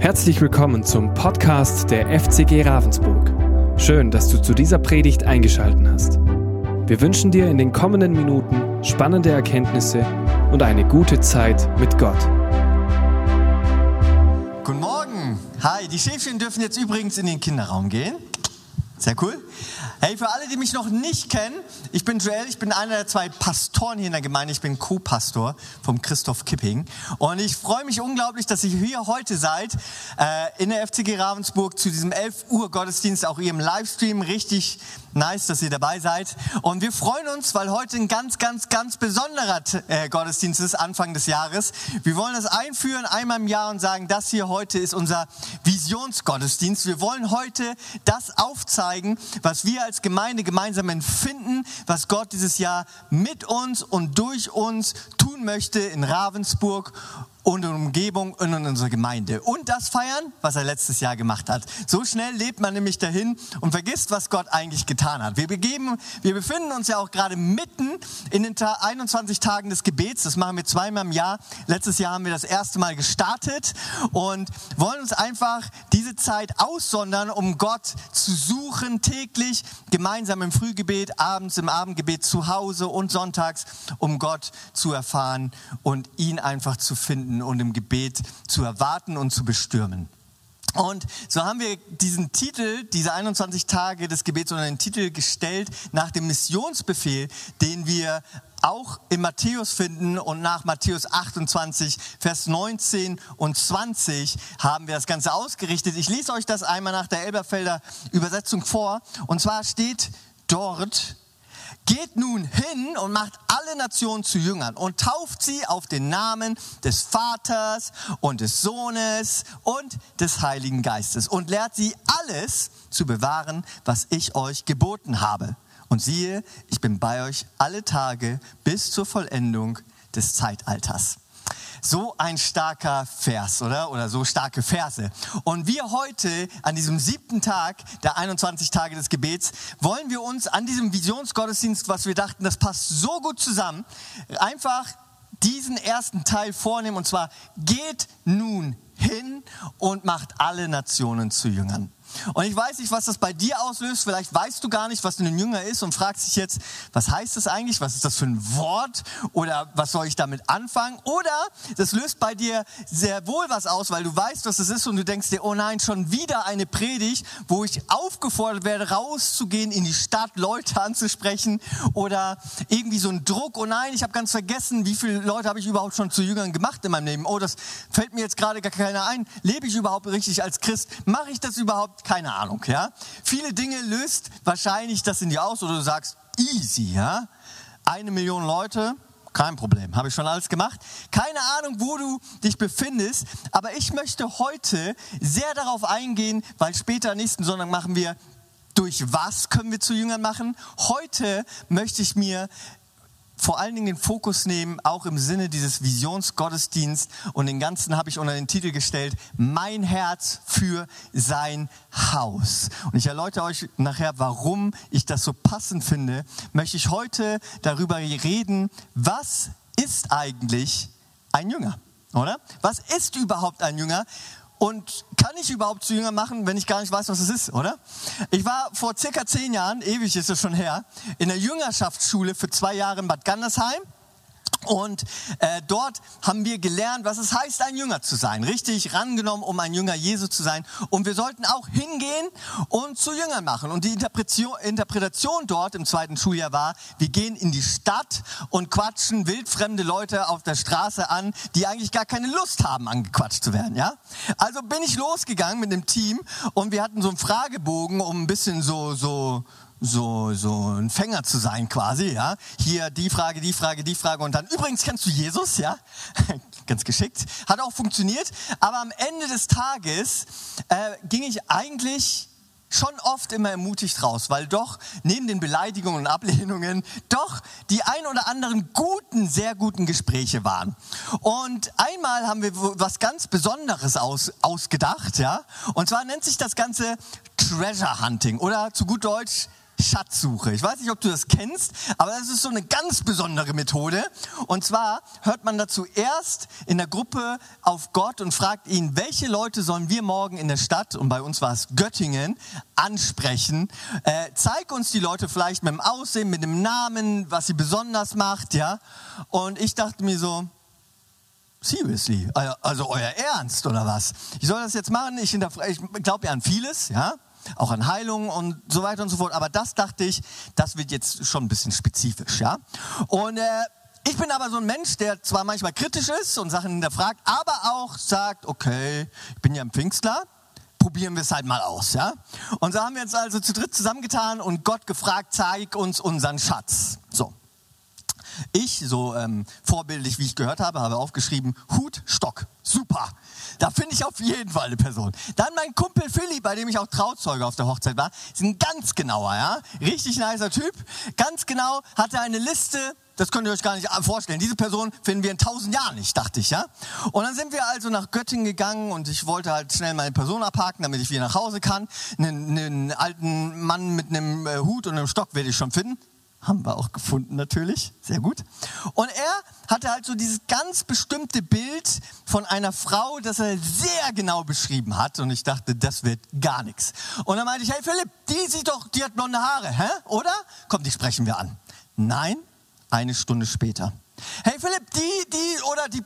Herzlich willkommen zum Podcast der FCG Ravensburg. Schön, dass du zu dieser Predigt eingeschaltet hast. Wir wünschen dir in den kommenden Minuten spannende Erkenntnisse und eine gute Zeit mit Gott. Guten Morgen. Hi, die Schäfchen dürfen jetzt übrigens in den Kinderraum gehen. Sehr cool. Hey, für alle, die mich noch nicht kennen, ich bin Joel, ich bin einer der zwei Pastoren hier in der Gemeinde. Ich bin Co-Pastor vom Christoph Kipping. Und ich freue mich unglaublich, dass ihr hier heute seid, äh, in der FCG Ravensburg zu diesem 11 Uhr Gottesdienst, auch ihr im Livestream. Richtig nice, dass ihr dabei seid. Und wir freuen uns, weil heute ein ganz, ganz, ganz besonderer äh, Gottesdienst ist, Anfang des Jahres. Wir wollen das einführen einmal im Jahr und sagen, das hier heute ist unser Visionsgottesdienst. Wir wollen heute das aufzeigen, was wir als Gemeinde gemeinsam empfinden, was Gott dieses Jahr mit uns und durch uns tun möchte in Ravensburg und in Umgebung und in unserer Gemeinde. Und das feiern, was er letztes Jahr gemacht hat. So schnell lebt man nämlich dahin und vergisst, was Gott eigentlich getan hat. Wir, begeben, wir befinden uns ja auch gerade mitten in den 21 Tagen des Gebets. Das machen wir zweimal im Jahr. Letztes Jahr haben wir das erste Mal gestartet und wollen uns einfach diese Zeit aussondern, um Gott zu suchen, täglich, gemeinsam im Frühgebet, abends im Abendgebet zu Hause und sonntags, um Gott zu erfahren und ihn einfach zu finden beten und im Gebet zu erwarten und zu bestürmen. Und so haben wir diesen Titel, diese 21 Tage des Gebets, unter den Titel gestellt nach dem Missionsbefehl, den wir auch in Matthäus finden und nach Matthäus 28, Vers 19 und 20 haben wir das Ganze ausgerichtet. Ich lese euch das einmal nach der Elberfelder Übersetzung vor. Und zwar steht dort, Geht nun hin und macht alle Nationen zu Jüngern und tauft sie auf den Namen des Vaters und des Sohnes und des Heiligen Geistes und lehrt sie alles zu bewahren, was ich euch geboten habe. Und siehe, ich bin bei euch alle Tage bis zur Vollendung des Zeitalters. So ein starker Vers, oder? Oder so starke Verse. Und wir heute, an diesem siebten Tag der 21 Tage des Gebets, wollen wir uns an diesem Visionsgottesdienst, was wir dachten, das passt so gut zusammen, einfach diesen ersten Teil vornehmen. Und zwar, geht nun hin und macht alle Nationen zu Jüngern. Und ich weiß nicht, was das bei dir auslöst. Vielleicht weißt du gar nicht, was ein Jünger ist und fragst dich jetzt, was heißt das eigentlich? Was ist das für ein Wort? Oder was soll ich damit anfangen? Oder das löst bei dir sehr wohl was aus, weil du weißt, was es ist und du denkst dir, oh nein, schon wieder eine Predigt, wo ich aufgefordert werde, rauszugehen in die Stadt, Leute anzusprechen oder irgendwie so ein Druck, oh nein, ich habe ganz vergessen, wie viele Leute habe ich überhaupt schon zu Jüngern gemacht in meinem Leben? Oh, das fällt mir jetzt gerade gar keiner ein. Lebe ich überhaupt richtig als Christ? Mache ich das überhaupt? Keine Ahnung, ja. Viele Dinge löst wahrscheinlich das in dir aus oder du sagst, easy, ja. Eine Million Leute, kein Problem, habe ich schon alles gemacht. Keine Ahnung, wo du dich befindest, aber ich möchte heute sehr darauf eingehen, weil später nächsten Sonntag machen wir durch was können wir zu Jüngern machen. Heute möchte ich mir vor allen Dingen den Fokus nehmen, auch im Sinne dieses Visionsgottesdienst. Und den ganzen habe ich unter den Titel gestellt, Mein Herz für sein Haus. Und ich erläutere euch nachher, warum ich das so passend finde. Möchte ich heute darüber reden, was ist eigentlich ein Jünger? Oder? Was ist überhaupt ein Jünger? Und kann ich überhaupt zu Jünger machen, wenn ich gar nicht weiß, was es ist, oder? Ich war vor circa zehn Jahren, ewig ist es schon her, in der Jüngerschaftsschule für zwei Jahre in Bad Gandersheim. Und äh, dort haben wir gelernt, was es heißt, ein Jünger zu sein. Richtig rangenommen, um ein Jünger Jesu zu sein. Und wir sollten auch hingehen und zu Jüngern machen. Und die Interpretation, dort im zweiten Schuljahr war, wir gehen in die Stadt und quatschen wildfremde Leute auf der Straße an, die eigentlich gar keine Lust haben, angequatscht zu werden. Ja? Also bin ich losgegangen mit dem Team und wir hatten so einen Fragebogen, um ein bisschen so, so, so, so ein Fänger zu sein quasi, ja. Hier die Frage, die Frage, die Frage und dann, übrigens kennst du Jesus, ja. Ganz geschickt. Hat auch funktioniert. Aber am Ende des Tages äh, ging ich eigentlich schon oft immer ermutigt raus, weil doch neben den Beleidigungen und Ablehnungen doch die ein oder anderen guten, sehr guten Gespräche waren. Und einmal haben wir was ganz Besonderes aus, ausgedacht, ja. Und zwar nennt sich das Ganze Treasure Hunting oder zu gut Deutsch Schatzsuche. Ich weiß nicht, ob du das kennst, aber es ist so eine ganz besondere Methode. Und zwar hört man dazu erst in der Gruppe auf Gott und fragt ihn, welche Leute sollen wir morgen in der Stadt, und bei uns war es Göttingen, ansprechen. Äh, zeig uns die Leute vielleicht mit dem Aussehen, mit dem Namen, was sie besonders macht, ja. Und ich dachte mir so, seriously, also euer Ernst oder was? Ich soll das jetzt machen, ich, ich glaube ja an vieles, ja auch an Heilungen und so weiter und so fort. Aber das dachte ich, das wird jetzt schon ein bisschen spezifisch, ja. Und äh, ich bin aber so ein Mensch, der zwar manchmal kritisch ist und Sachen hinterfragt, aber auch sagt, okay, ich bin ja ein Pfingstler, probieren wir es halt mal aus, ja. Und so haben wir uns also zu dritt zusammengetan und Gott gefragt, zeig uns unseren Schatz. So. Ich, so ähm, vorbildlich wie ich gehört habe, habe aufgeschrieben, Hut, Stock. Super. Da finde ich auf jeden Fall eine Person. Dann mein Kumpel Philly, bei dem ich auch Trauzeuge auf der Hochzeit war, ist ein ganz genauer, ja. Richtig nicer Typ. Ganz genau hatte eine Liste, das könnt ihr euch gar nicht vorstellen. Diese Person finden wir in tausend Jahren nicht, dachte ich, ja. Und dann sind wir also nach Göttingen gegangen und ich wollte halt schnell meine Person abhaken, damit ich wieder nach Hause kann. Einen, einen alten Mann mit einem äh, Hut und einem Stock werde ich schon finden. Haben wir auch gefunden natürlich, sehr gut. Und er hatte halt so dieses ganz bestimmte Bild von einer Frau, das er sehr genau beschrieben hat. Und ich dachte, das wird gar nichts. Und dann meinte ich, hey Philipp, die sieht doch, die hat blonde Haare, hä? Oder? Komm, die sprechen wir an. Nein, eine Stunde später. Hey Philipp, die, die oder die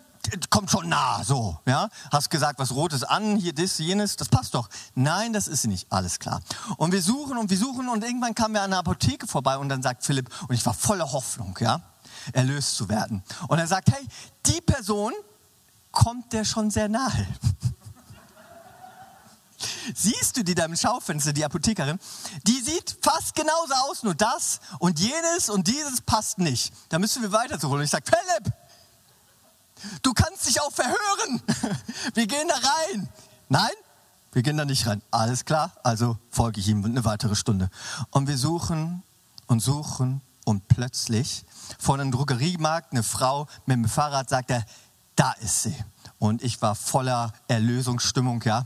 kommt schon nah, so, ja. Hast gesagt, was Rotes an, hier das, jenes, das passt doch. Nein, das ist sie nicht, alles klar. Und wir suchen und wir suchen und irgendwann kamen wir an einer Apotheke vorbei und dann sagt Philipp, und ich war voller Hoffnung, ja, erlöst zu werden. Und er sagt, hey, die Person kommt der schon sehr nahe. Siehst du die da im Schaufenster, die Apothekerin? Die sieht fast genauso aus, nur das und jenes und dieses passt nicht. Da müssen wir weitersuchen. Und ich sage, Philipp, Du kannst dich auch verhören. Wir gehen da rein. Nein, wir gehen da nicht rein. Alles klar, also folge ich ihm eine weitere Stunde. Und wir suchen und suchen und plötzlich vor einem Drogeriemarkt eine Frau mit dem Fahrrad sagt er, da ist sie. Und ich war voller Erlösungsstimmung, ja.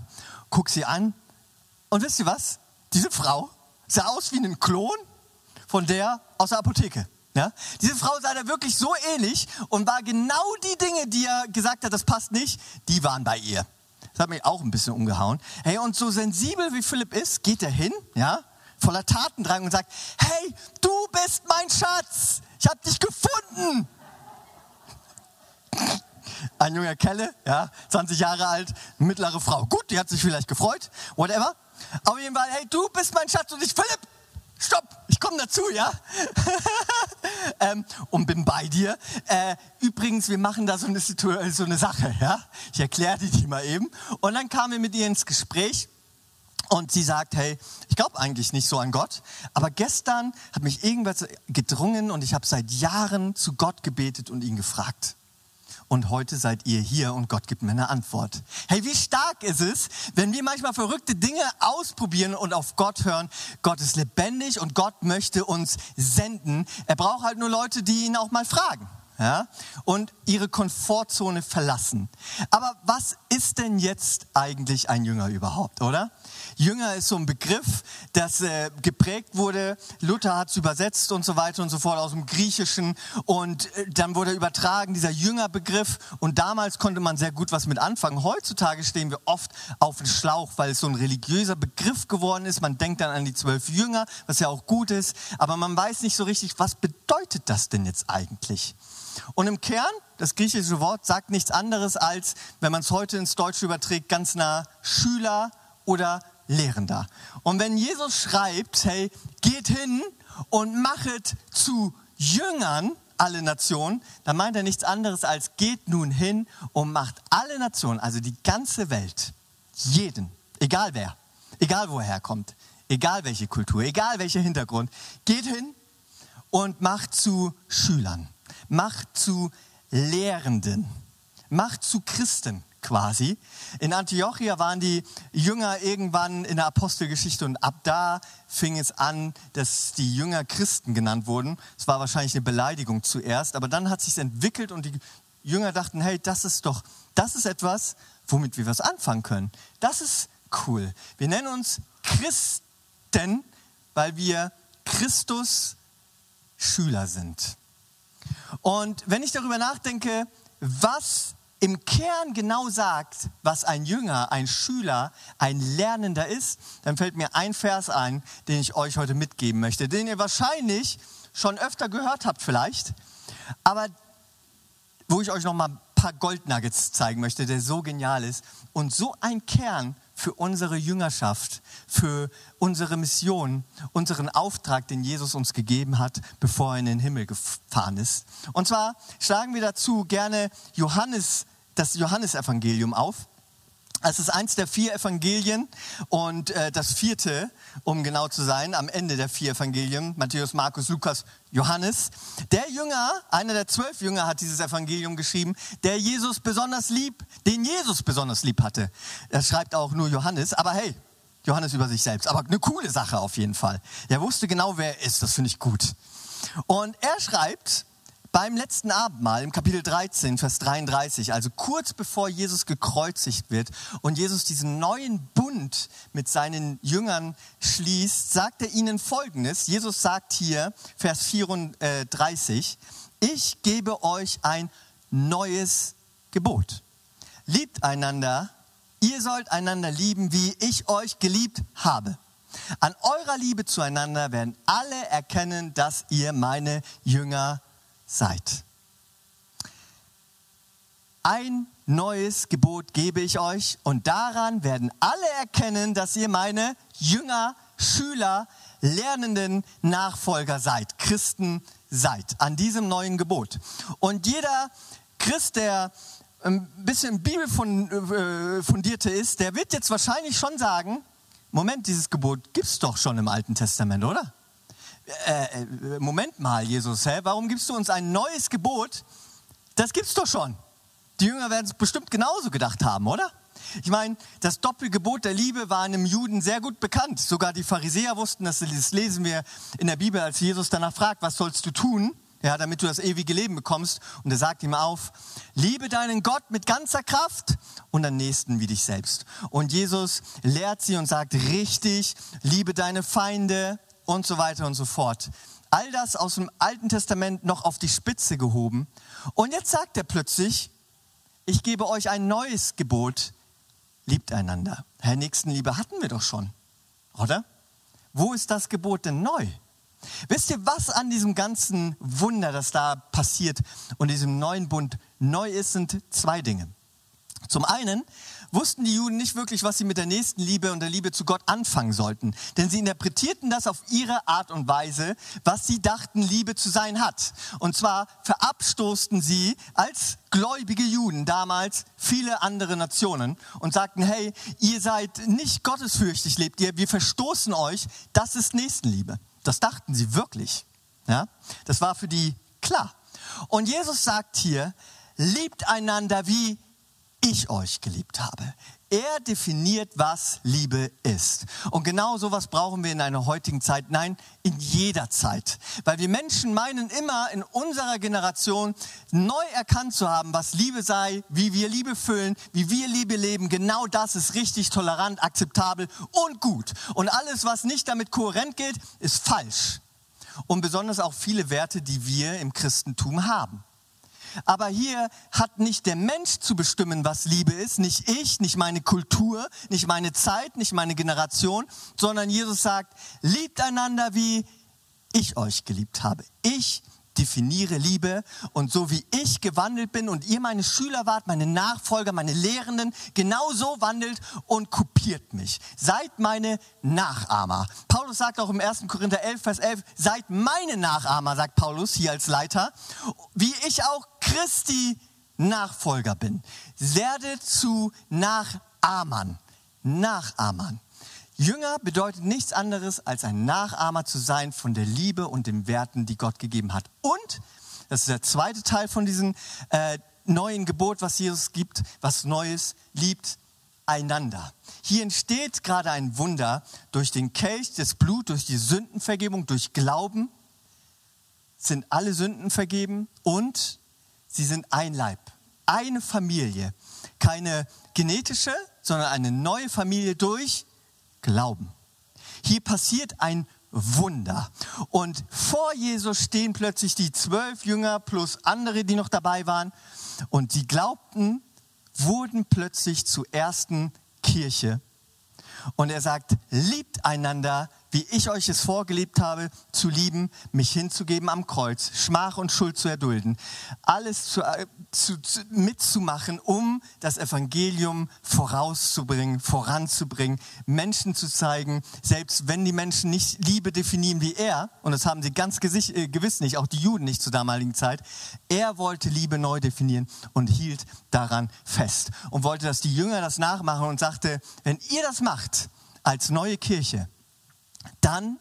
Guck sie an und wisst ihr was? Diese Frau sah aus wie ein Klon von der aus der Apotheke. Ja? Diese Frau sah da wirklich so ähnlich und war genau die Dinge, die er gesagt hat, das passt nicht, die waren bei ihr. Das hat mich auch ein bisschen umgehauen. Hey, und so sensibel wie Philipp ist, geht er hin, ja, voller Tatendrang und sagt, hey, du bist mein Schatz, ich habe dich gefunden. Ein junger Kelle, ja, 20 Jahre alt, mittlere Frau. Gut, die hat sich vielleicht gefreut, whatever. Auf jeden Fall, hey, du bist mein Schatz und ich, Philipp, stopp, ich komme dazu, ja? ähm, und bin bei dir. Äh, übrigens, wir machen da so eine, so eine Sache, ja? Ich erkläre dir die mal eben. Und dann kamen wir mit ihr ins Gespräch. Und sie sagt, hey, ich glaube eigentlich nicht so an Gott, aber gestern hat mich irgendwas gedrungen und ich habe seit Jahren zu Gott gebetet und ihn gefragt und heute seid ihr hier und Gott gibt mir eine Antwort. Hey, wie stark ist es, wenn wir manchmal verrückte Dinge ausprobieren und auf Gott hören. Gott ist lebendig und Gott möchte uns senden. Er braucht halt nur Leute, die ihn auch mal fragen. Ja, und ihre Komfortzone verlassen. Aber was ist denn jetzt eigentlich ein Jünger überhaupt, oder? Jünger ist so ein Begriff, das äh, geprägt wurde. Luther hat es übersetzt und so weiter und so fort aus dem Griechischen. Und äh, dann wurde übertragen, dieser Jüngerbegriff. Und damals konnte man sehr gut was mit anfangen. Heutzutage stehen wir oft auf dem Schlauch, weil es so ein religiöser Begriff geworden ist. Man denkt dann an die zwölf Jünger, was ja auch gut ist. Aber man weiß nicht so richtig, was bedeutet das denn jetzt eigentlich? Und im Kern, das griechische Wort sagt nichts anderes als, wenn man es heute ins Deutsche überträgt, ganz nah Schüler oder Lehrender. Und wenn Jesus schreibt, hey, geht hin und machet zu Jüngern alle Nationen, dann meint er nichts anderes als geht nun hin und macht alle Nationen, also die ganze Welt, jeden, egal wer, egal wo er herkommt, egal welche Kultur, egal welcher Hintergrund, geht hin und macht zu Schülern, macht zu Lehrenden, macht zu Christen quasi. In Antiochia waren die Jünger irgendwann in der Apostelgeschichte und ab da fing es an, dass die Jünger Christen genannt wurden. Es war wahrscheinlich eine Beleidigung zuerst, aber dann hat sich entwickelt und die Jünger dachten, hey, das ist doch, das ist etwas, womit wir was anfangen können. Das ist cool. Wir nennen uns Christen, weil wir Christus Schüler sind. Und wenn ich darüber nachdenke, was im Kern genau sagt, was ein Jünger, ein Schüler, ein Lernender ist, dann fällt mir ein Vers ein, den ich euch heute mitgeben möchte, den ihr wahrscheinlich schon öfter gehört habt vielleicht, aber wo ich euch noch mal ein paar Goldnuggets zeigen möchte, der so genial ist und so ein Kern für unsere Jüngerschaft, für unsere Mission, unseren Auftrag, den Jesus uns gegeben hat, bevor er in den Himmel gefahren ist. Und zwar schlagen wir dazu gerne Johannes, das Johannesevangelium auf. Es ist eins der vier Evangelien und äh, das vierte, um genau zu sein, am Ende der vier Evangelien, Matthäus, Markus, Lukas, Johannes. Der Jünger, einer der zwölf Jünger hat dieses Evangelium geschrieben, der Jesus besonders lieb, den Jesus besonders lieb hatte. Er schreibt auch nur Johannes, aber hey, Johannes über sich selbst. Aber eine coole Sache auf jeden Fall. Er wusste genau, wer er ist, das finde ich gut. Und er schreibt, beim letzten Abendmahl im Kapitel 13, Vers 33, also kurz bevor Jesus gekreuzigt wird und Jesus diesen neuen Bund mit seinen Jüngern schließt, sagt er ihnen Folgendes. Jesus sagt hier, Vers 34, ich gebe euch ein neues Gebot. Liebt einander, ihr sollt einander lieben, wie ich euch geliebt habe. An eurer Liebe zueinander werden alle erkennen, dass ihr meine Jünger seid seid. Ein neues Gebot gebe ich euch und daran werden alle erkennen, dass ihr meine Jünger, Schüler, Lernenden, Nachfolger seid, Christen seid, an diesem neuen Gebot. Und jeder Christ, der ein bisschen Bibel äh, fundierte ist, der wird jetzt wahrscheinlich schon sagen, Moment, dieses Gebot gibt es doch schon im Alten Testament, oder? Äh, äh, Moment mal, Jesus, hä? warum gibst du uns ein neues Gebot? Das gibt's doch schon. Die Jünger werden es bestimmt genauso gedacht haben, oder? Ich meine, das Doppelgebot der Liebe war einem Juden sehr gut bekannt. Sogar die Pharisäer wussten das, das lesen wir in der Bibel, als Jesus danach fragt, was sollst du tun, ja, damit du das ewige Leben bekommst. Und er sagt ihm auf, liebe deinen Gott mit ganzer Kraft und deinen Nächsten wie dich selbst. Und Jesus lehrt sie und sagt, richtig, liebe deine Feinde, und so weiter und so fort. All das aus dem Alten Testament noch auf die Spitze gehoben. Und jetzt sagt er plötzlich, ich gebe euch ein neues Gebot, liebt einander. Herr Nächstenliebe hatten wir doch schon, oder? Wo ist das Gebot denn neu? Wisst ihr, was an diesem ganzen Wunder, das da passiert und diesem neuen Bund neu ist, sind zwei Dinge. Zum einen wussten die Juden nicht wirklich, was sie mit der nächsten Liebe und der Liebe zu Gott anfangen sollten. Denn sie interpretierten das auf ihre Art und Weise, was sie dachten, Liebe zu sein hat. Und zwar verabstoßten sie als gläubige Juden damals viele andere Nationen und sagten, hey, ihr seid nicht gottesfürchtig, lebt ihr, wir verstoßen euch, das ist Nächstenliebe. Das dachten sie wirklich. Ja? Das war für die klar. Und Jesus sagt hier, liebt einander wie ich euch geliebt habe. Er definiert, was Liebe ist. Und genau sowas brauchen wir in einer heutigen Zeit. Nein, in jeder Zeit. Weil wir Menschen meinen immer in unserer Generation neu erkannt zu haben, was Liebe sei, wie wir Liebe füllen, wie wir Liebe leben. Genau das ist richtig tolerant, akzeptabel und gut. Und alles, was nicht damit kohärent geht, ist falsch. Und besonders auch viele Werte, die wir im Christentum haben. Aber hier hat nicht der Mensch zu bestimmen, was Liebe ist, nicht ich, nicht meine Kultur, nicht meine Zeit, nicht meine Generation, sondern Jesus sagt, liebt einander, wie ich euch geliebt habe. Ich definiere Liebe und so wie ich gewandelt bin und ihr meine Schüler wart, meine Nachfolger, meine Lehrenden, genau so wandelt und kopiert mich. Seid meine Nachahmer. Paulus sagt auch im 1. Korinther 11, Vers 11, seid meine Nachahmer, sagt Paulus hier als Leiter, wie ich auch Christi Nachfolger bin. Werde zu Nachahmern. Nachahmern. Jünger bedeutet nichts anderes, als ein Nachahmer zu sein von der Liebe und den Werten, die Gott gegeben hat. Und, das ist der zweite Teil von diesem äh, neuen Gebot, was Jesus gibt, was Neues, liebt einander. Hier entsteht gerade ein Wunder durch den Kelch des Blut, durch die Sündenvergebung, durch Glauben sind alle Sünden vergeben und sie sind ein Leib, eine Familie. Keine genetische, sondern eine neue Familie durch Glauben. Hier passiert ein Wunder. Und vor Jesus stehen plötzlich die zwölf Jünger plus andere, die noch dabei waren. Und die glaubten, wurden plötzlich zur ersten Kirche. Und er sagt, liebt einander, wie ich euch es vorgelebt habe, zu lieben, mich hinzugeben am Kreuz, Schmach und Schuld zu erdulden, alles zu, äh, zu, zu, mitzumachen, um das Evangelium vorauszubringen, voranzubringen, Menschen zu zeigen, selbst wenn die Menschen nicht Liebe definieren wie er, und das haben sie ganz äh, gewiss nicht, auch die Juden nicht zur damaligen Zeit, er wollte Liebe neu definieren und hielt daran fest und wollte, dass die Jünger das nachmachen und sagte, wenn ihr das macht als neue Kirche, dann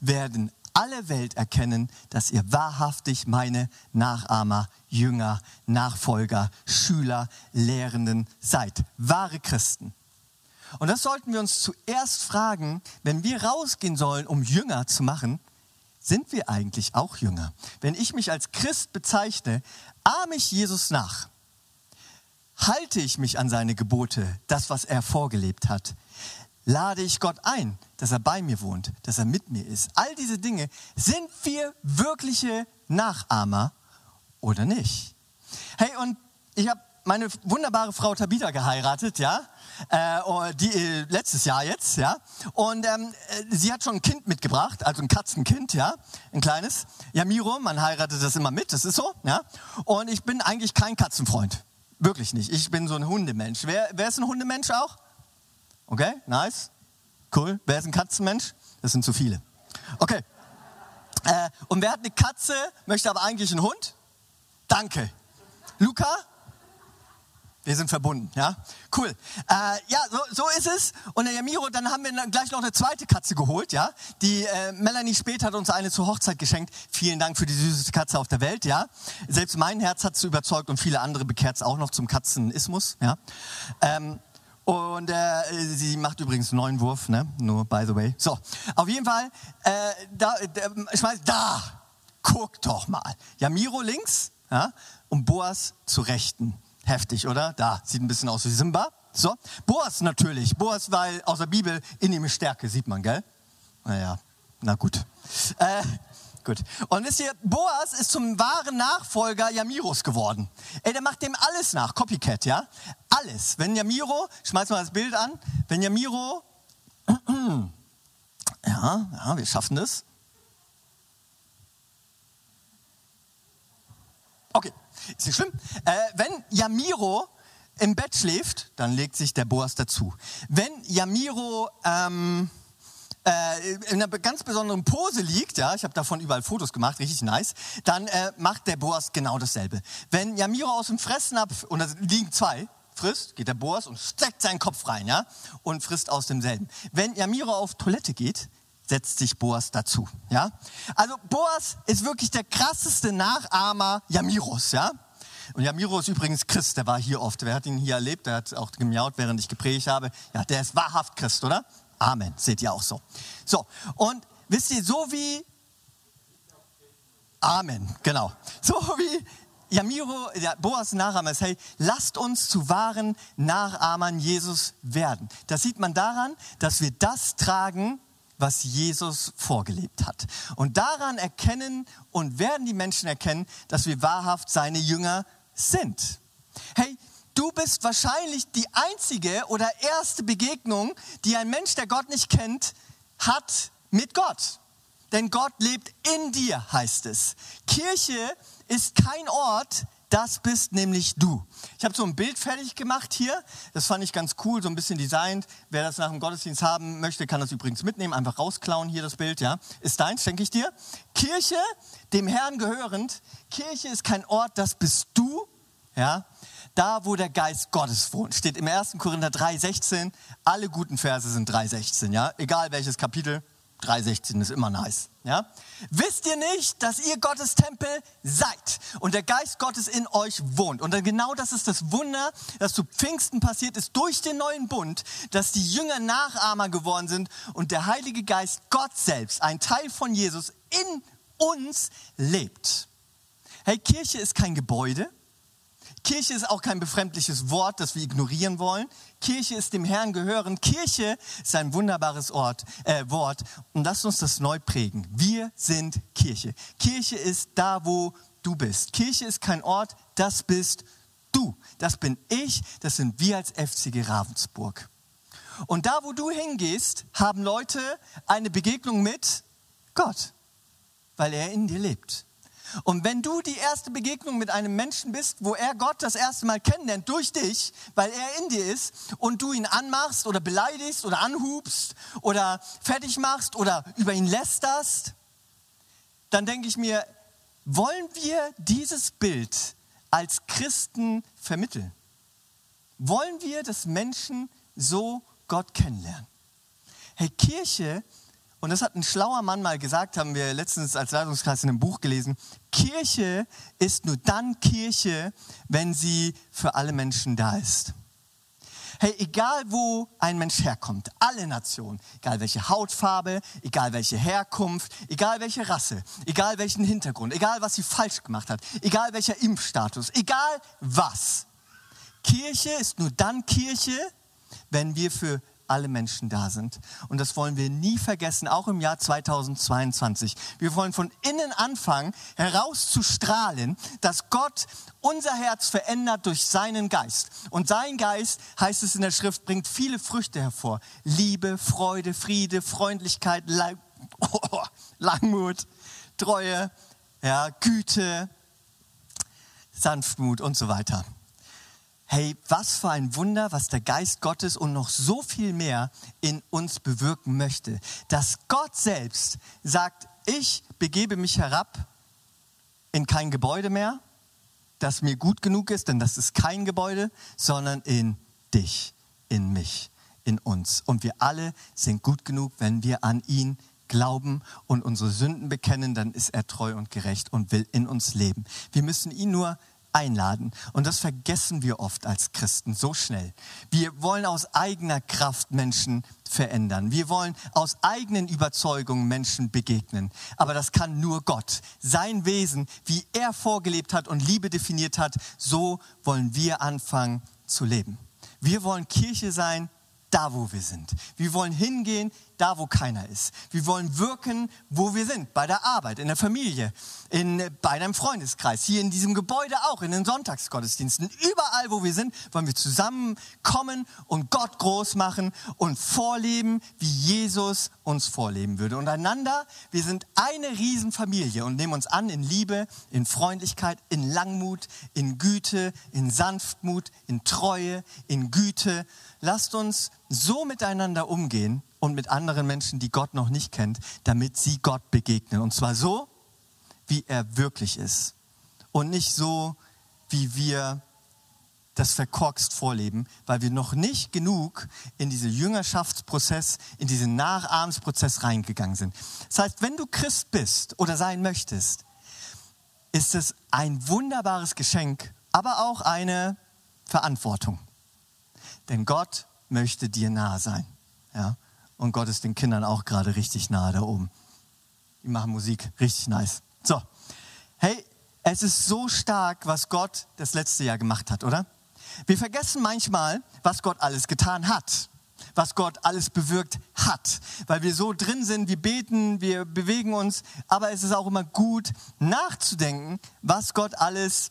werden alle Welt erkennen, dass ihr wahrhaftig meine Nachahmer, Jünger, Nachfolger, Schüler, Lehrenden seid. Wahre Christen. Und das sollten wir uns zuerst fragen, wenn wir rausgehen sollen, um Jünger zu machen, sind wir eigentlich auch Jünger? Wenn ich mich als Christ bezeichne, ahme ich Jesus nach. Halte ich mich an seine Gebote, das, was er vorgelebt hat? Lade ich Gott ein, dass er bei mir wohnt, dass er mit mir ist. All diese Dinge, sind wir wirkliche Nachahmer oder nicht? Hey, und ich habe meine wunderbare Frau Tabitha geheiratet, ja, äh, oh, die, äh, letztes Jahr jetzt, ja, und ähm, äh, sie hat schon ein Kind mitgebracht, also ein Katzenkind, ja, ein kleines. Ja, Miro, man heiratet das immer mit, das ist so, ja, und ich bin eigentlich kein Katzenfreund, wirklich nicht. Ich bin so ein Hundemensch. Wer, wer ist ein Hundemensch auch? Okay, nice. Cool. Wer ist ein Katzenmensch? Das sind zu viele. Okay. Äh, und wer hat eine Katze, möchte aber eigentlich einen Hund? Danke. Luca? Wir sind verbunden, ja? Cool. Äh, ja, so, so ist es. Und der Yamiro, dann haben wir gleich noch eine zweite Katze geholt, ja? Die äh, Melanie später hat uns eine zur Hochzeit geschenkt. Vielen Dank für die süßeste Katze auf der Welt, ja? Selbst mein Herz hat sie überzeugt und viele andere bekehrt es auch noch zum Katzenismus, ja? Ähm, und äh, sie macht übrigens einen neuen Wurf, ne? Nur by the way. So, auf jeden Fall, äh, da, ich meine, da, guck doch mal. Ja, Miro links ja, und Boas zu rechten. Heftig, oder? Da, sieht ein bisschen aus wie Simba. So, Boas natürlich. Boas, weil aus der Bibel in ihm Stärke, sieht man, gell? Naja, na gut. Äh, Gut. Und wisst ihr, Boas ist zum wahren Nachfolger Jamiros geworden. Ey, der macht dem alles nach. Copycat, ja? Alles. Wenn Jamiro, schmeiß mal das Bild an, wenn Jamiro, ja, ja, wir schaffen das. Okay, ist nicht schlimm. Äh, wenn Jamiro im Bett schläft, dann legt sich der Boas dazu. Wenn Jamiro, ähm, äh, in einer ganz besonderen Pose liegt, ja, ich habe davon überall Fotos gemacht, richtig nice, dann äh, macht der Boas genau dasselbe. Wenn Yamiro aus dem Fressnapf, und da liegen zwei, frisst, geht der Boas und steckt seinen Kopf rein, ja, und frisst aus demselben. Wenn Yamiro auf Toilette geht, setzt sich Boas dazu, ja. Also Boas ist wirklich der krasseste Nachahmer Yamiros, ja. Und Yamiro ist übrigens Christ, der war hier oft. Wer hat ihn hier erlebt? Der hat auch gemiaut, während ich gepredigt habe. Ja, der ist wahrhaft Christ, oder? Amen. Seht ihr auch so. So, und wisst ihr, so wie Amen, genau. So wie Yamiro, ja, Boas Nachahmer ist, hey, lasst uns zu wahren Nachahmern Jesus werden. Das sieht man daran, dass wir das tragen, was Jesus vorgelebt hat. Und daran erkennen und werden die Menschen erkennen, dass wir wahrhaft seine Jünger sind. Hey, Du bist wahrscheinlich die einzige oder erste Begegnung, die ein Mensch, der Gott nicht kennt, hat mit Gott. Denn Gott lebt in dir, heißt es. Kirche ist kein Ort, das bist nämlich du. Ich habe so ein Bild fertig gemacht hier. Das fand ich ganz cool, so ein bisschen designt. Wer das nach dem Gottesdienst haben möchte, kann das übrigens mitnehmen. Einfach rausklauen hier das Bild, ja. Ist deins, schenke ich dir. Kirche, dem Herrn gehörend. Kirche ist kein Ort, das bist du, ja da wo der Geist Gottes wohnt. Steht im 1. Korinther 3,16. Alle guten Verse sind 3,16, ja. Egal welches Kapitel, 3,16 ist immer nice, ja. Wisst ihr nicht, dass ihr Gottes Tempel seid und der Geist Gottes in euch wohnt? Und genau das ist das Wunder, das zu Pfingsten passiert ist durch den neuen Bund, dass die Jünger Nachahmer geworden sind und der Heilige Geist, Gott selbst, ein Teil von Jesus, in uns lebt. Hey, Kirche ist kein Gebäude. Kirche ist auch kein befremdliches Wort, das wir ignorieren wollen. Kirche ist dem Herrn gehören. Kirche ist ein wunderbares Ort, äh, Wort. Und lasst uns das neu prägen. Wir sind Kirche. Kirche ist da, wo du bist. Kirche ist kein Ort, das bist du. Das bin ich, das sind wir als FCG Ravensburg. Und da, wo du hingehst, haben Leute eine Begegnung mit Gott, weil er in dir lebt. Und wenn du die erste Begegnung mit einem Menschen bist, wo er Gott das erste Mal kennenlernt durch dich, weil er in dir ist und du ihn anmachst oder beleidigst oder anhubst oder fertig machst oder über ihn lästerst, dann denke ich mir, wollen wir dieses Bild als Christen vermitteln? Wollen wir, dass Menschen so Gott kennenlernen? Hey, Kirche und das hat ein schlauer Mann mal gesagt, haben wir letztens als Leitungskreis in einem Buch gelesen. Kirche ist nur dann Kirche, wenn sie für alle Menschen da ist. Hey, egal wo ein Mensch herkommt, alle Nationen, egal welche Hautfarbe, egal welche Herkunft, egal welche Rasse, egal welchen Hintergrund, egal was sie falsch gemacht hat, egal welcher Impfstatus, egal was. Kirche ist nur dann Kirche, wenn wir für alle Menschen da sind. Und das wollen wir nie vergessen, auch im Jahr 2022. Wir wollen von innen anfangen, herauszustrahlen, dass Gott unser Herz verändert durch seinen Geist. Und sein Geist, heißt es in der Schrift, bringt viele Früchte hervor. Liebe, Freude, Friede, Freundlichkeit, Lang oh, Langmut, Treue, ja, Güte, Sanftmut und so weiter. Hey, was für ein Wunder, was der Geist Gottes und noch so viel mehr in uns bewirken möchte. Dass Gott selbst sagt, ich begebe mich herab in kein Gebäude mehr, das mir gut genug ist, denn das ist kein Gebäude, sondern in dich, in mich, in uns. Und wir alle sind gut genug, wenn wir an ihn glauben und unsere Sünden bekennen, dann ist er treu und gerecht und will in uns leben. Wir müssen ihn nur einladen. Und das vergessen wir oft als Christen so schnell. Wir wollen aus eigener Kraft Menschen verändern. Wir wollen aus eigenen Überzeugungen Menschen begegnen. Aber das kann nur Gott. Sein Wesen, wie er vorgelebt hat und Liebe definiert hat, so wollen wir anfangen zu leben. Wir wollen Kirche sein, da wo wir sind. Wir wollen hingehen, da wo keiner ist. Wir wollen wirken, wo wir sind, bei der Arbeit, in der Familie, in, bei deinem Freundeskreis, hier in diesem Gebäude auch, in den Sonntagsgottesdiensten. Überall, wo wir sind, wollen wir zusammenkommen und Gott groß machen und vorleben, wie Jesus uns vorleben würde. Und einander, wir sind eine Riesenfamilie und nehmen uns an in Liebe, in Freundlichkeit, in Langmut, in Güte, in Sanftmut, in Treue, in Güte. Lasst uns so miteinander umgehen, und mit anderen Menschen, die Gott noch nicht kennt, damit sie Gott begegnen. Und zwar so, wie er wirklich ist. Und nicht so, wie wir das verkorkst vorleben, weil wir noch nicht genug in diesen Jüngerschaftsprozess, in diesen Nachahmensprozess reingegangen sind. Das heißt, wenn du Christ bist oder sein möchtest, ist es ein wunderbares Geschenk, aber auch eine Verantwortung. Denn Gott möchte dir nahe sein. Ja? Und Gott ist den Kindern auch gerade richtig nahe da oben. Die machen Musik, richtig nice. So, hey, es ist so stark, was Gott das letzte Jahr gemacht hat, oder? Wir vergessen manchmal, was Gott alles getan hat, was Gott alles bewirkt hat, weil wir so drin sind, wir beten, wir bewegen uns, aber es ist auch immer gut nachzudenken, was Gott alles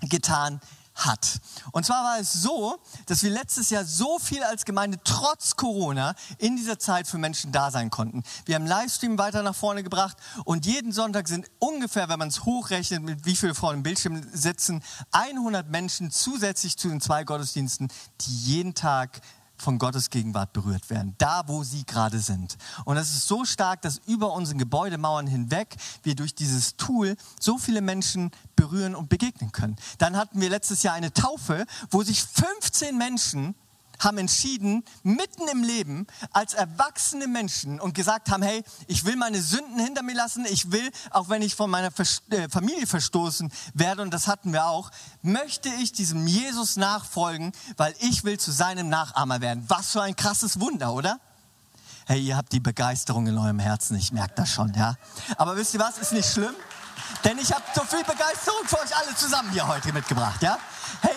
getan hat hat. Und zwar war es so, dass wir letztes Jahr so viel als Gemeinde trotz Corona in dieser Zeit für Menschen da sein konnten. Wir haben Livestream weiter nach vorne gebracht und jeden Sonntag sind ungefähr, wenn man es hochrechnet, mit wie viel vor dem Bildschirm sitzen, 100 Menschen zusätzlich zu den zwei Gottesdiensten, die jeden Tag von Gottes Gegenwart berührt werden, da wo sie gerade sind. Und es ist so stark, dass über unseren Gebäudemauern hinweg wir durch dieses Tool so viele Menschen berühren und begegnen können. Dann hatten wir letztes Jahr eine Taufe, wo sich 15 Menschen haben entschieden, mitten im Leben als erwachsene Menschen und gesagt haben, hey, ich will meine Sünden hinter mir lassen, ich will, auch wenn ich von meiner äh, Familie verstoßen werde, und das hatten wir auch, möchte ich diesem Jesus nachfolgen, weil ich will zu seinem Nachahmer werden. Was für ein krasses Wunder, oder? Hey, ihr habt die Begeisterung in eurem Herzen, ich merke das schon, ja. Aber wisst ihr was, ist nicht schlimm. Denn ich habe so viel Begeisterung für euch alle zusammen hier heute mitgebracht, ja? Hey,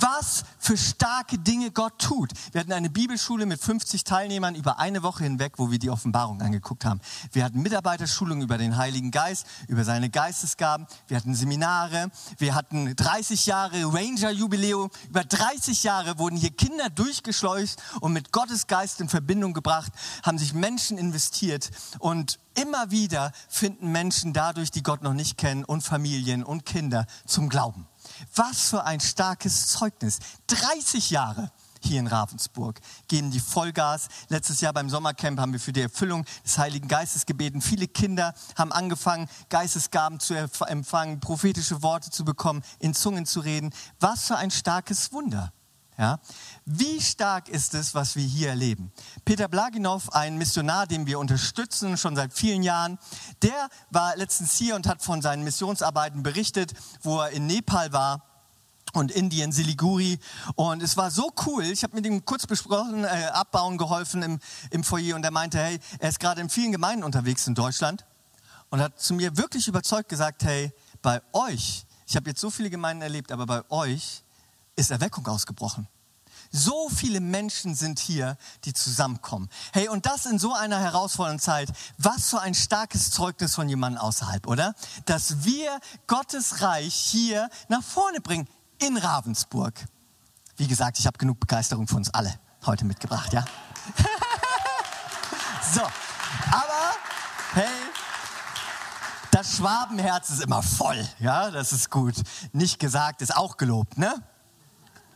was für starke Dinge Gott tut. Wir hatten eine Bibelschule mit 50 Teilnehmern über eine Woche hinweg, wo wir die Offenbarung angeguckt haben. Wir hatten Mitarbeiterschulungen über den Heiligen Geist, über seine Geistesgaben. Wir hatten Seminare. Wir hatten 30 Jahre Ranger-Jubiläum. Über 30 Jahre wurden hier Kinder durchgeschleust und mit Gottes Geist in Verbindung gebracht, haben sich Menschen investiert und immer wieder finden Menschen dadurch, die Gott noch nicht kennen und Familien und Kinder zum Glauben. Was für ein starkes Zeugnis. 30 Jahre hier in Ravensburg geben die Vollgas. Letztes Jahr beim Sommercamp haben wir für die Erfüllung des Heiligen Geistes gebeten. Viele Kinder haben angefangen, Geistesgaben zu empfangen, prophetische Worte zu bekommen, in Zungen zu reden. Was für ein starkes Wunder. Ja? Wie stark ist es, was wir hier erleben? Peter Blaginov, ein Missionar, den wir unterstützen schon seit vielen Jahren, der war letztens hier und hat von seinen Missionsarbeiten berichtet, wo er in Nepal war und Indien, Siliguri. Und es war so cool. Ich habe mit ihm kurz besprochen, äh, abbauen geholfen im, im Foyer und er meinte, hey, er ist gerade in vielen Gemeinden unterwegs in Deutschland und hat zu mir wirklich überzeugt gesagt, hey, bei euch, ich habe jetzt so viele Gemeinden erlebt, aber bei euch ist Erweckung ausgebrochen. So viele Menschen sind hier, die zusammenkommen. Hey, und das in so einer herausfordernden Zeit. Was für ein starkes Zeugnis von jemandem außerhalb, oder? Dass wir Gottes Reich hier nach vorne bringen in Ravensburg. Wie gesagt, ich habe genug Begeisterung für uns alle heute mitgebracht, ja? so, aber hey, das Schwabenherz ist immer voll, ja, das ist gut. Nicht gesagt ist auch gelobt, ne?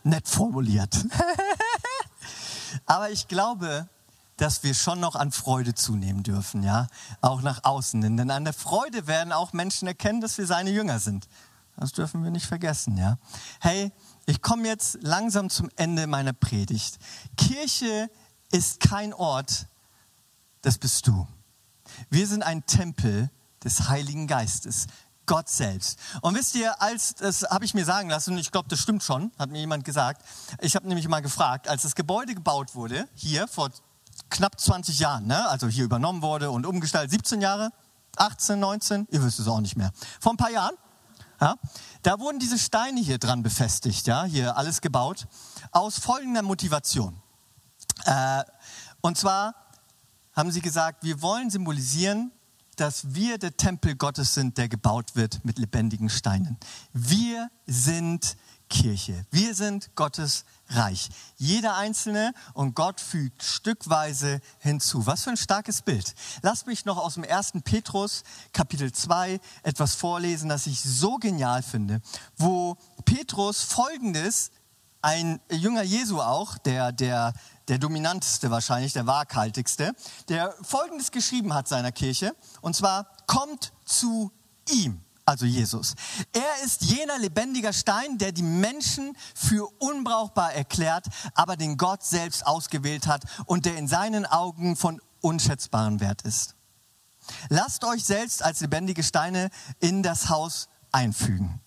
Nett formuliert. Aber ich glaube, dass wir schon noch an Freude zunehmen dürfen, ja, auch nach außen. Denn an der Freude werden auch Menschen erkennen, dass wir seine Jünger sind. Das dürfen wir nicht vergessen, ja. Hey, ich komme jetzt langsam zum Ende meiner Predigt. Kirche ist kein Ort, das bist du. Wir sind ein Tempel des Heiligen Geistes. Gott selbst. Und wisst ihr, als das habe ich mir sagen lassen, und ich glaube, das stimmt schon, hat mir jemand gesagt. Ich habe nämlich mal gefragt, als das Gebäude gebaut wurde, hier vor knapp 20 Jahren, ne? also hier übernommen wurde und umgestaltet, 17 Jahre, 18, 19, ihr wisst es auch nicht mehr. Vor ein paar Jahren, ja, da wurden diese Steine hier dran befestigt, ja, hier alles gebaut, aus folgender Motivation. Äh, und zwar haben sie gesagt, wir wollen symbolisieren, dass wir der Tempel Gottes sind, der gebaut wird mit lebendigen Steinen. Wir sind Kirche. Wir sind Gottes Reich. Jeder Einzelne und Gott fügt stückweise hinzu. Was für ein starkes Bild. Lasst mich noch aus dem 1. Petrus Kapitel 2 etwas vorlesen, das ich so genial finde, wo Petrus Folgendes, ein Jünger Jesu auch, der, der der dominanteste wahrscheinlich, der waghaltigste, der Folgendes geschrieben hat seiner Kirche, und zwar, kommt zu ihm, also Jesus. Er ist jener lebendiger Stein, der die Menschen für unbrauchbar erklärt, aber den Gott selbst ausgewählt hat und der in seinen Augen von unschätzbarem Wert ist. Lasst euch selbst als lebendige Steine in das Haus einfügen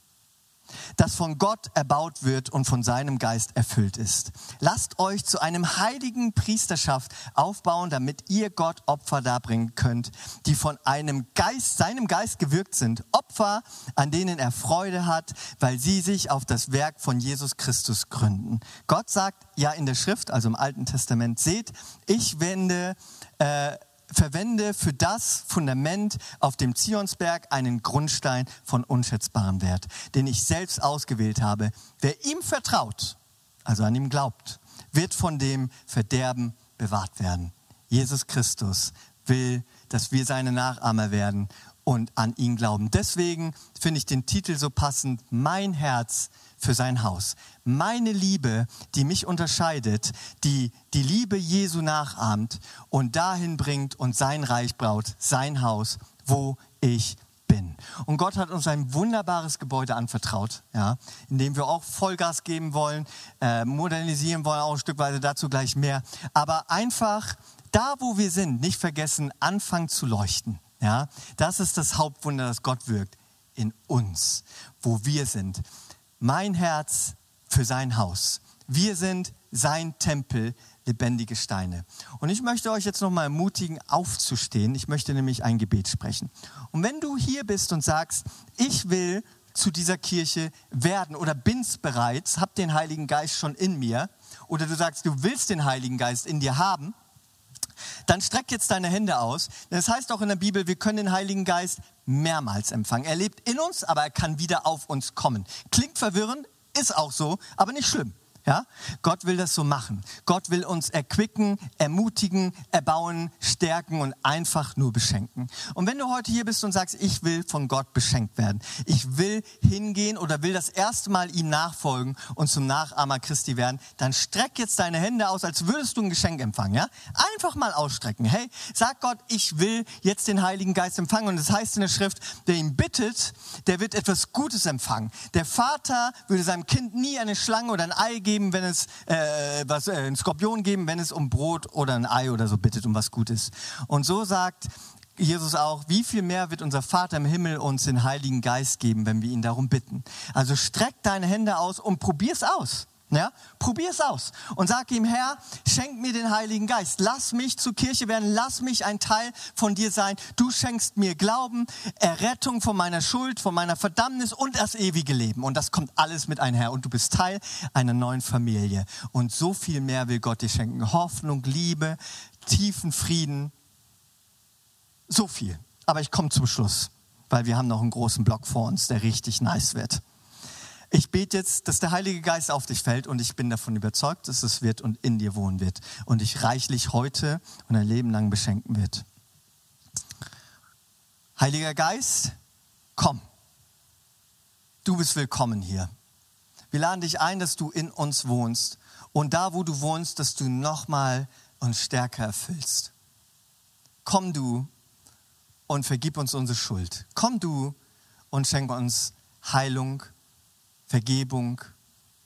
das von Gott erbaut wird und von seinem Geist erfüllt ist. Lasst euch zu einem heiligen Priesterschaft aufbauen, damit ihr Gott Opfer darbringen könnt, die von einem Geist, seinem Geist gewirkt sind. Opfer, an denen er Freude hat, weil sie sich auf das Werk von Jesus Christus gründen. Gott sagt ja in der Schrift, also im Alten Testament, seht, ich wende äh, verwende für das Fundament auf dem Zionsberg einen Grundstein von unschätzbarem Wert, den ich selbst ausgewählt habe. Wer ihm vertraut, also an ihm glaubt, wird von dem Verderben bewahrt werden. Jesus Christus will, dass wir seine Nachahmer werden und an ihn glauben. Deswegen finde ich den Titel so passend, Mein Herz für sein Haus. Meine Liebe, die mich unterscheidet, die die Liebe Jesu nachahmt und dahin bringt und sein Reich braut, sein Haus, wo ich bin. Und Gott hat uns ein wunderbares Gebäude anvertraut, ja, in dem wir auch Vollgas geben wollen, äh, modernisieren wollen, auch ein Stück weit dazu gleich mehr. Aber einfach da, wo wir sind, nicht vergessen, anfangen zu leuchten. Ja, das ist das Hauptwunder, das Gott wirkt in uns, wo wir sind mein Herz für sein Haus. Wir sind sein Tempel lebendige Steine. Und ich möchte euch jetzt nochmal ermutigen, aufzustehen. Ich möchte nämlich ein Gebet sprechen. Und wenn du hier bist und sagst, ich will zu dieser Kirche werden oder bin's bereits, hab den Heiligen Geist schon in mir, oder du sagst, du willst den Heiligen Geist in dir haben, dann streck jetzt deine Hände aus. Es heißt auch in der Bibel, wir können den Heiligen Geist mehrmals empfangen. Er lebt in uns, aber er kann wieder auf uns kommen. Klingt verwirrend, ist auch so, aber nicht schlimm. Ja? Gott will das so machen. Gott will uns erquicken, ermutigen, erbauen, stärken und einfach nur beschenken. Und wenn du heute hier bist und sagst, ich will von Gott beschenkt werden, ich will hingehen oder will das erste Mal ihm nachfolgen und zum Nachahmer Christi werden, dann streck jetzt deine Hände aus, als würdest du ein Geschenk empfangen. Ja? Einfach mal ausstrecken. Hey, sag Gott, ich will jetzt den Heiligen Geist empfangen. Und es das heißt in der Schrift, der ihn bittet, der wird etwas Gutes empfangen. Der Vater würde seinem Kind nie eine Schlange oder ein Ei geben, geben, wenn es äh, was, äh, einen Skorpion geben, wenn es um Brot oder ein Ei oder so bittet, um was Gutes. Und so sagt Jesus auch, wie viel mehr wird unser Vater im Himmel uns den Heiligen Geist geben, wenn wir ihn darum bitten. Also streck deine Hände aus und probier's aus. Ja, probier es aus und sag ihm, Herr, schenk mir den Heiligen Geist. Lass mich zur Kirche werden. Lass mich ein Teil von dir sein. Du schenkst mir Glauben, Errettung von meiner Schuld, von meiner Verdammnis und das ewige Leben. Und das kommt alles mit einher. Und du bist Teil einer neuen Familie. Und so viel mehr will Gott dir schenken. Hoffnung, Liebe, tiefen Frieden. So viel. Aber ich komme zum Schluss, weil wir haben noch einen großen Block vor uns, der richtig nice wird. Ich bete jetzt, dass der Heilige Geist auf dich fällt und ich bin davon überzeugt, dass es wird und in dir wohnen wird und dich reichlich heute und ein Leben lang beschenken wird. Heiliger Geist, komm. Du bist willkommen hier. Wir laden dich ein, dass du in uns wohnst und da, wo du wohnst, dass du nochmal uns stärker erfüllst. Komm du und vergib uns unsere Schuld. Komm du und schenk uns Heilung Vergebung,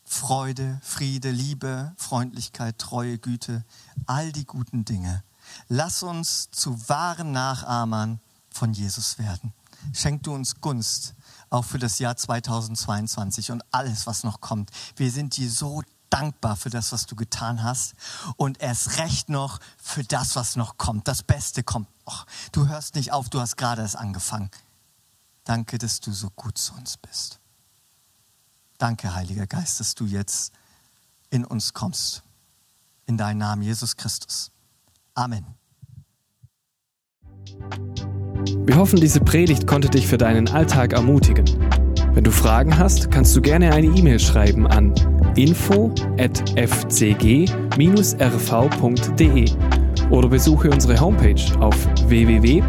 Freude, Friede, Liebe, Freundlichkeit, Treue, Güte, all die guten Dinge. Lass uns zu wahren Nachahmern von Jesus werden. Schenk du uns Gunst, auch für das Jahr 2022 und alles, was noch kommt. Wir sind dir so dankbar für das, was du getan hast und erst recht noch für das, was noch kommt. Das Beste kommt noch. Du hörst nicht auf, du hast gerade erst angefangen. Danke, dass du so gut zu uns bist. Danke, Heiliger Geist, dass du jetzt in uns kommst. In deinen Namen, Jesus Christus. Amen. Wir hoffen, diese Predigt konnte dich für deinen Alltag ermutigen. Wenn du Fragen hast, kannst du gerne eine E-Mail schreiben an info@fcg-rv.de oder besuche unsere Homepage auf www.fcg-rv.de.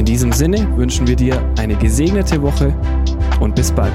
In diesem Sinne wünschen wir dir eine gesegnete Woche und bis bald.